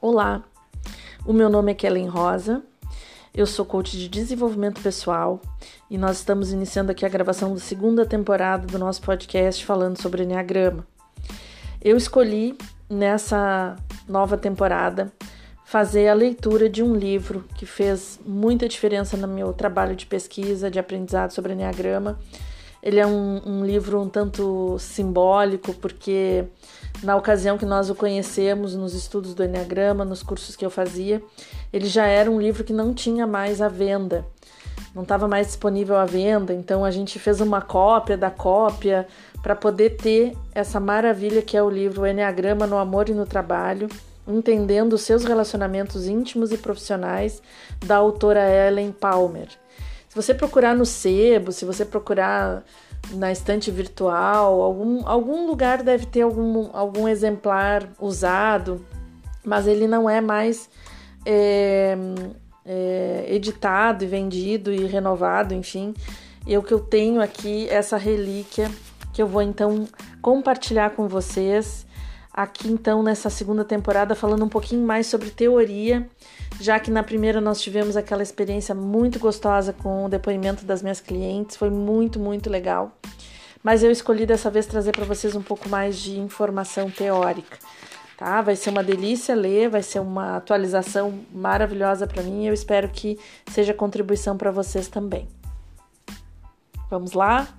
Olá, o meu nome é Kellen Rosa, eu sou coach de desenvolvimento pessoal e nós estamos iniciando aqui a gravação da segunda temporada do nosso podcast falando sobre Enneagrama. Eu escolhi nessa nova temporada fazer a leitura de um livro que fez muita diferença no meu trabalho de pesquisa, de aprendizado sobre Enneagrama. Ele é um, um livro um tanto simbólico, porque na ocasião que nós o conhecemos nos estudos do Enneagrama, nos cursos que eu fazia, ele já era um livro que não tinha mais à venda, não estava mais disponível à venda, então a gente fez uma cópia da cópia para poder ter essa maravilha que é o livro Enneagrama no Amor e no Trabalho, entendendo os seus relacionamentos íntimos e profissionais, da autora Ellen Palmer. Se você procurar no sebo, se você procurar na estante virtual, algum, algum lugar deve ter algum, algum exemplar usado, mas ele não é mais é, é, editado e vendido e renovado, enfim. E o que eu tenho aqui, essa relíquia, que eu vou então compartilhar com vocês aqui então nessa segunda temporada falando um pouquinho mais sobre teoria, já que na primeira nós tivemos aquela experiência muito gostosa com o depoimento das minhas clientes, foi muito, muito legal. Mas eu escolhi dessa vez trazer para vocês um pouco mais de informação teórica. Tá? Vai ser uma delícia ler, vai ser uma atualização maravilhosa para mim. Eu espero que seja contribuição para vocês também. Vamos lá?